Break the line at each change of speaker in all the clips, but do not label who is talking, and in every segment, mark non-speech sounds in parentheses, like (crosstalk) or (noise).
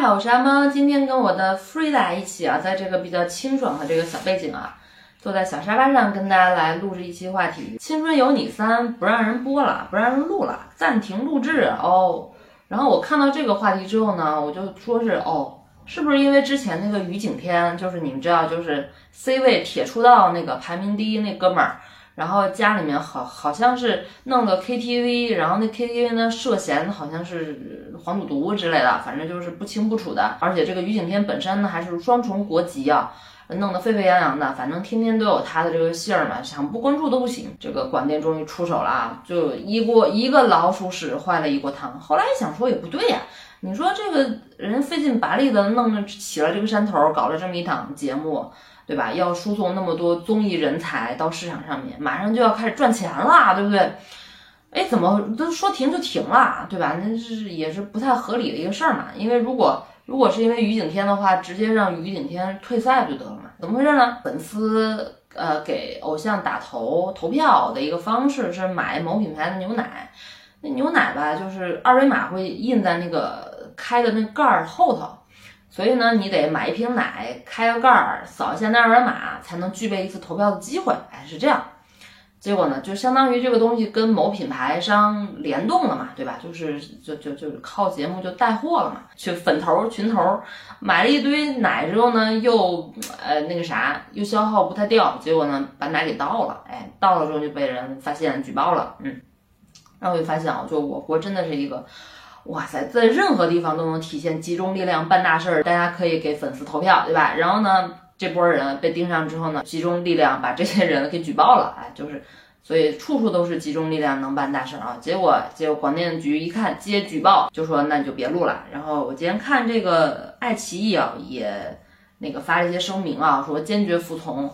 家好，我是阿猫。今天跟我的 Frida 一起啊，在这个比较清爽的这个小背景啊，坐在小沙发上跟大家来录制一期话题。《青春有你三》不让人播了，不让人录了，暂停录制哦。然后我看到这个话题之后呢，我就说是哦，是不是因为之前那个于景天，就是你们知道，就是 C 位铁出道那个排名第一那哥们儿。然后家里面好好像是弄个 KTV，然后那 KTV 呢涉嫌好像是黄赌毒之类的，反正就是不清不楚的。而且这个于景天本身呢还是双重国籍啊，弄得沸沸扬扬的，反正天天都有他的这个信儿嘛，想不关注都不行。这个广电终于出手了啊，就一锅一个老鼠屎坏了一锅汤。后来一想说也不对呀，你说这个人费劲巴力的弄起了这个山头，搞了这么一档节目。对吧？要输送那么多综艺人才到市场上面，马上就要开始赚钱了，对不对？哎，怎么都说停就停了，对吧？那是也是不太合理的一个事儿嘛。因为如果如果是因为于景天的话，直接让于景天退赛不就得了嘛？怎么回事呢？粉丝呃给偶像打投投票的一个方式是买某品牌的牛奶，那牛奶吧，就是二维码会印在那个开的那盖儿后头。所以呢，你得买一瓶奶，开个盖儿，扫一下那二维码，才能具备一次投票的机会。哎，是这样。结果呢，就相当于这个东西跟某品牌商联动了嘛，对吧？就是就就就靠节目就带货了嘛，去粉头群头买了一堆奶之后呢，又呃那个啥，又消耗不太掉，结果呢把奶给倒了，哎，倒了之后就被人发现举报了，嗯，然后我就发现啊，就我国真的是一个。哇塞，在任何地方都能体现集中力量办大事儿，大家可以给粉丝投票，对吧？然后呢，这波人被盯上之后呢，集中力量把这些人给举报了，哎，就是，所以处处都是集中力量能办大事儿啊。结果，结果广电局一看接举报，就说那你就别录了。然后我今天看这个爱奇艺啊，也那个发了一些声明啊，说坚决服从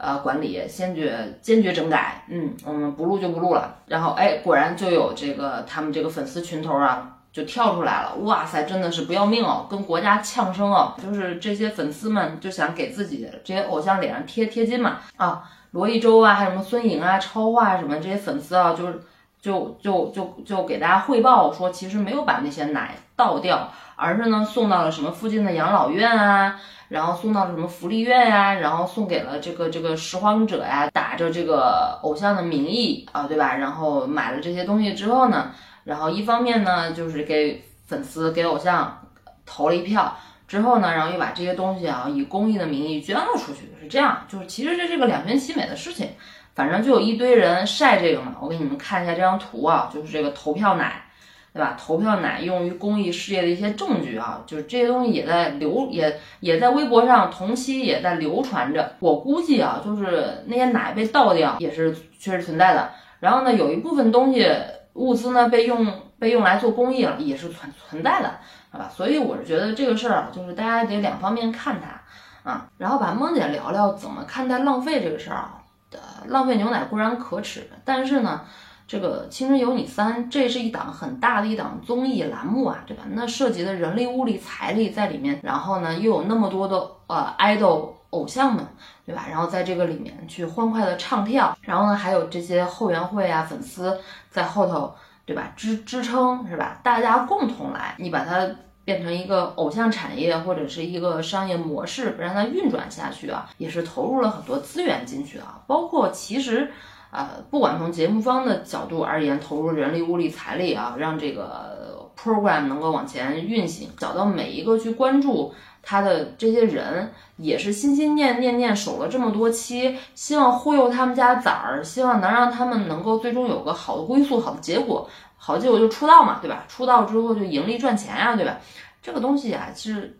呃管理，坚决坚决整改，嗯，我们不录就不录了。然后哎，果然就有这个他们这个粉丝群头啊。就跳出来了，哇塞，真的是不要命哦，跟国家呛声哦，就是这些粉丝们就想给自己这些偶像脸上贴贴金嘛啊，罗一舟啊，还有什么孙颖啊、超话什么这些粉丝啊，就是就就就就给大家汇报说，其实没有把那些奶倒掉，而是呢送到了什么附近的养老院啊，然后送到什么福利院呀，然后送给了这个这个拾荒者呀，打着这个偶像的名义啊，对吧？然后买了这些东西之后呢？然后一方面呢，就是给粉丝、给偶像投了一票之后呢，然后又把这些东西啊以公益的名义捐了出去，是这样。就是其实这是个两全其美的事情。反正就有一堆人晒这个嘛，我给你们看一下这张图啊，就是这个投票奶，对吧？投票奶用于公益事业的一些证据啊，就是这些东西也在流，也也在微博上同期也在流传着。我估计啊，就是那些奶被倒掉也是确实存在的。然后呢，有一部分东西。物资呢被用被用来做公益了，也是存存在的，好吧？所以我是觉得这个事儿啊，就是大家得两方面看它啊。然后把萌姐聊聊怎么看待浪费这个事儿啊。的浪费牛奶固然可耻，但是呢，这个《青春有你三》这是一档很大的一档综艺栏目啊，对吧？那涉及的人力、物力、财力在里面，然后呢又有那么多的呃 idol 偶像们，对吧？然后在这个里面去欢快的唱跳，然后呢还有这些后援会啊粉丝。在后头，对吧？支支撑是吧？大家共同来，你把它变成一个偶像产业或者是一个商业模式，让它运转下去啊，也是投入了很多资源进去啊。包括其实，呃，不管从节目方的角度而言，投入人力、物力、财力啊，让这个 program 能够往前运行，找到每一个去关注。他的这些人也是心心念念念守了这么多期，希望忽悠他们家崽儿，希望能让他们能够最终有个好的归宿、好的结果。好结果就出道嘛，对吧？出道之后就盈利赚钱呀，对吧？这个东西啊是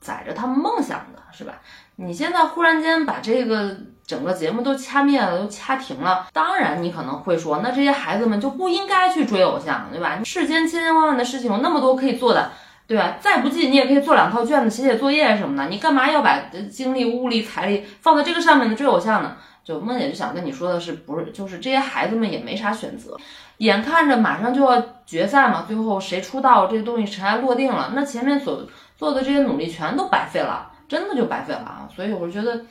载着他们梦想的，是吧？你现在忽然间把这个整个节目都掐灭了，都掐停了，当然你可能会说，那这些孩子们就不应该去追偶像，对吧？世间千千万万的事情有那么多可以做的。对吧？再不济你也可以做两套卷子，写写作业什么的。你干嘛要把精力、物力、财力放在这个上面呢？追偶像呢？就梦姐就想跟你说的是，不是就是这些孩子们也没啥选择，眼看着马上就要决赛嘛，最后谁出道这个东西尘埃落定了，那前面所做的这些努力全都白费了，真的就白费了啊！所以我觉得，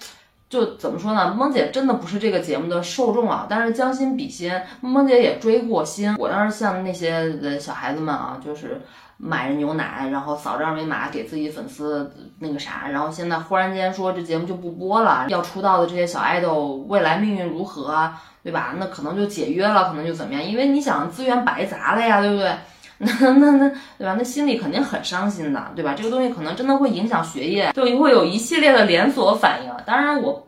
就怎么说呢？梦姐真的不是这个节目的受众啊，但是将心比心，梦姐也追过星。我要是像那些的小孩子们啊，就是。买着牛奶，然后扫着二维码给自己粉丝那个啥，然后现在忽然间说这节目就不播了，要出道的这些小爱豆未来命运如何，对吧？那可能就解约了，可能就怎么样？因为你想资源白砸了呀，对不对？(laughs) 那那那对吧？那心里肯定很伤心的，对吧？这个东西可能真的会影响学业，就会有一系列的连锁反应。当然我。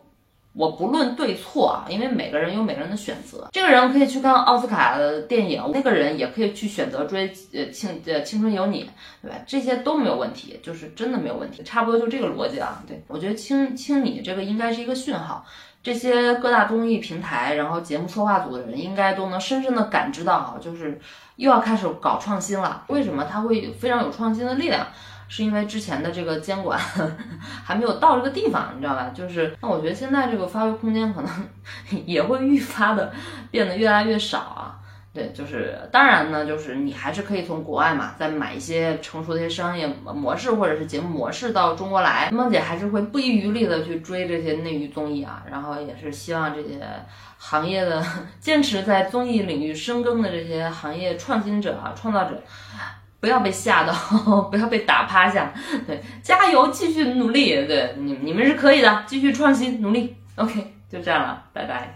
我不论对错啊，因为每个人有每个人的选择。这个人可以去看奥斯卡的电影，那个人也可以去选择追呃青呃青春有你，对吧？这些都没有问题，就是真的没有问题，差不多就这个逻辑啊。对我觉得青青你这个应该是一个讯号，这些各大综艺平台，然后节目策划组的人应该都能深深的感知到啊，就是又要开始搞创新了。为什么他会非常有创新的力量？是因为之前的这个监管 (laughs) 还没有到这个地方，你知道吧？就是那我觉得现在这个发挥空间可能 (laughs) 也会愈发的变得越来越少啊。对，就是当然呢，就是你还是可以从国外嘛，再买一些成熟的一些商业模式或者是节目模式到中国来。梦姐还是会不遗余力的去追这些内娱综艺啊，然后也是希望这些行业的 (laughs) 坚持在综艺领域深耕的这些行业创新者啊、创造者。不要被吓到，(laughs) 不要被打趴下，对，加油，继续努力，对你你们是可以的，继续创新努力，OK，就这样了，拜拜。